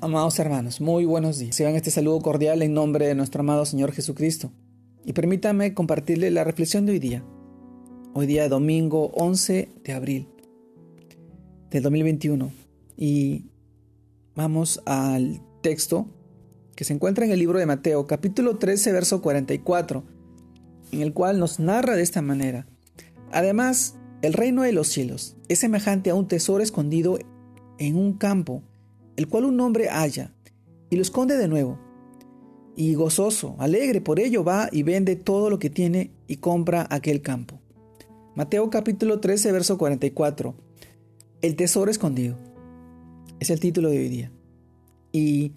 Amados hermanos, muy buenos días. Sean este saludo cordial en nombre de nuestro amado Señor Jesucristo. Y permítame compartirle la reflexión de hoy día. Hoy día domingo 11 de abril del 2021. Y vamos al texto que se encuentra en el libro de Mateo, capítulo 13, verso 44, en el cual nos narra de esta manera. Además, el reino de los cielos es semejante a un tesoro escondido en un campo el cual un hombre halla, y lo esconde de nuevo. Y gozoso, alegre por ello va y vende todo lo que tiene y compra aquel campo. Mateo capítulo 13, verso 44. El tesoro escondido. Es el título de hoy día. Y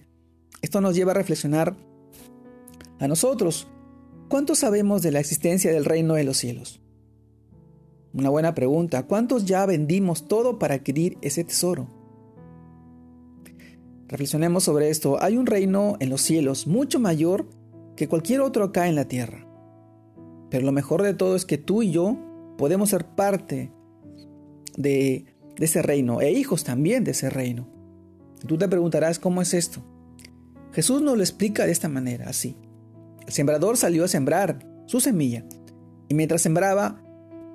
esto nos lleva a reflexionar a nosotros. ¿Cuánto sabemos de la existencia del reino de los cielos? Una buena pregunta. ¿Cuántos ya vendimos todo para adquirir ese tesoro? Reflexionemos sobre esto. Hay un reino en los cielos mucho mayor que cualquier otro acá en la tierra. Pero lo mejor de todo es que tú y yo podemos ser parte de, ese reino e hijos también de ese reino. tú te preguntarás cómo es esto. Jesús nos lo explica de esta manera, así. El sembrador salió a sembrar su semilla y mientras sembraba,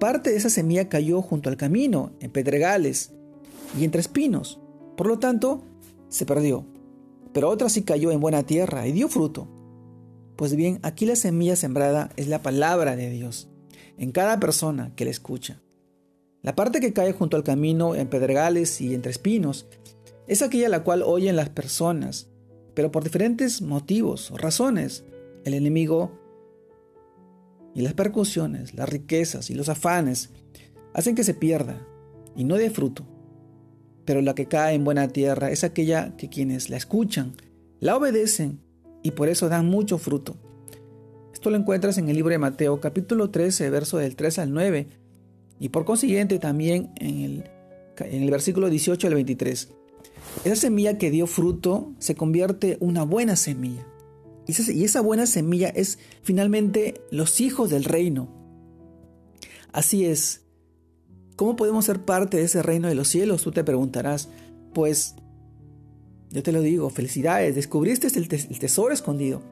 parte de esa semilla cayó junto al camino, en pedregales y entre espinos. Por lo tanto, se perdió, pero otra sí cayó en buena tierra y dio fruto. Pues bien, aquí la semilla sembrada es la palabra de Dios, en cada persona que la escucha. La parte que cae junto al camino en pedregales y entre espinos es aquella la cual oyen las personas, pero por diferentes motivos o razones, el enemigo y las percusiones, las riquezas y los afanes hacen que se pierda y no dé fruto pero la que cae en buena tierra es aquella que quienes la escuchan, la obedecen y por eso dan mucho fruto. Esto lo encuentras en el libro de Mateo capítulo 13, verso del 3 al 9 y por consiguiente también en el, en el versículo 18 al 23. Esa semilla que dio fruto se convierte en una buena semilla. Y esa buena semilla es finalmente los hijos del reino. Así es, ¿Cómo podemos ser parte de ese reino de los cielos? Tú te preguntarás. Pues yo te lo digo, felicidades, descubriste el, tesoro escondido.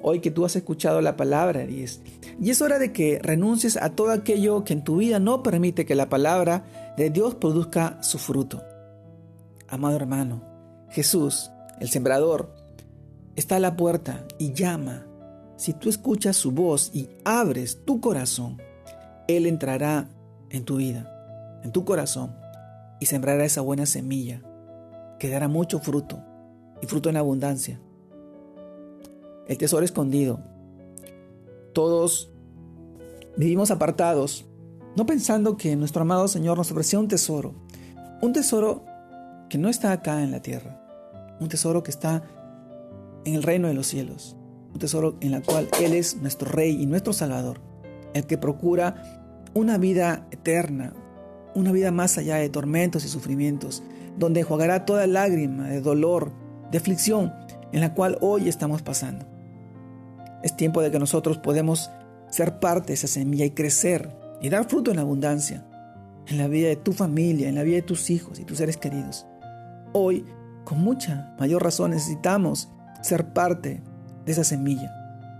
Hoy que tú has escuchado la palabra, y es, y es hora de que renuncies a todo aquello que en tu vida no permite que la palabra de Dios produzca su fruto. Amado hermano, Jesús, el sembrador, está a la puerta y llama. Si tú escuchas su voz y abres tu corazón, Él entrará en tu vida, en tu corazón, y sembrará esa buena semilla que dará mucho fruto y fruto en abundancia. El tesoro escondido. Todos vivimos apartados, no pensando que nuestro amado Señor nos ofrecía un tesoro, un tesoro que no está acá en la tierra, un tesoro que está en el reino de los cielos, un tesoro en el cual Él es nuestro Rey y nuestro Salvador, el que procura una vida eterna, una vida más allá de tormentos y sufrimientos, donde enjuagará toda lágrima de dolor, de aflicción en la cual hoy estamos pasando. Es tiempo de que nosotros podemos ser parte de esa semilla y crecer y dar fruto en abundancia en la vida de tu familia, en la vida de tus hijos y tus seres queridos. Hoy, con mucha mayor razón, necesitamos ser parte de esa semilla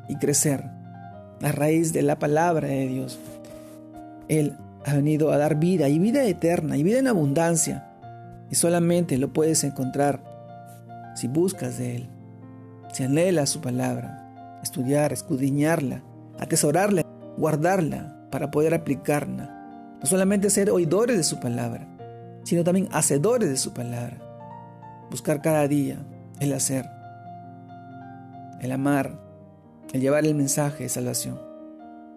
y crecer a raíz de la palabra de Dios él ha venido a dar vida y vida eterna y vida en abundancia. Y solamente lo puedes encontrar si buscas de Él, si anhelas su palabra, estudiar, escudriñarla, atesorarla, guardarla para poder aplicarla. No solamente ser oidores de su palabra, sino también hacedores de su palabra. Buscar cada día el hacer, el amar, el llevar el mensaje de salvación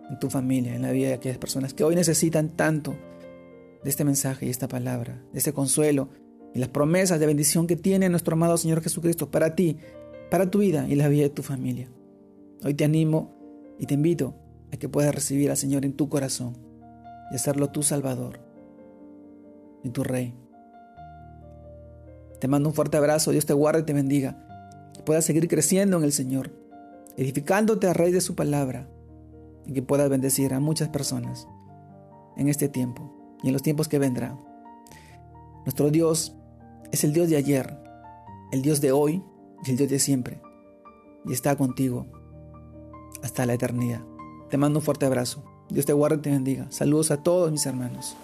en tu familia, en la vida de aquellas personas que hoy necesitan tanto de este mensaje y esta palabra, de este consuelo y las promesas de bendición que tiene nuestro amado Señor Jesucristo para ti, para tu vida y la vida de tu familia. Hoy te animo y te invito a que puedas recibir al Señor en tu corazón y hacerlo tu Salvador y tu Rey. Te mando un fuerte abrazo, Dios te guarde y te bendiga, que puedas seguir creciendo en el Señor, edificándote a raíz de su palabra y que puedas bendecir a muchas personas en este tiempo y en los tiempos que vendrán. Nuestro Dios es el Dios de ayer, el Dios de hoy y el Dios de siempre. Y está contigo hasta la eternidad. Te mando un fuerte abrazo. Dios te guarde y te bendiga. Saludos a todos mis hermanos.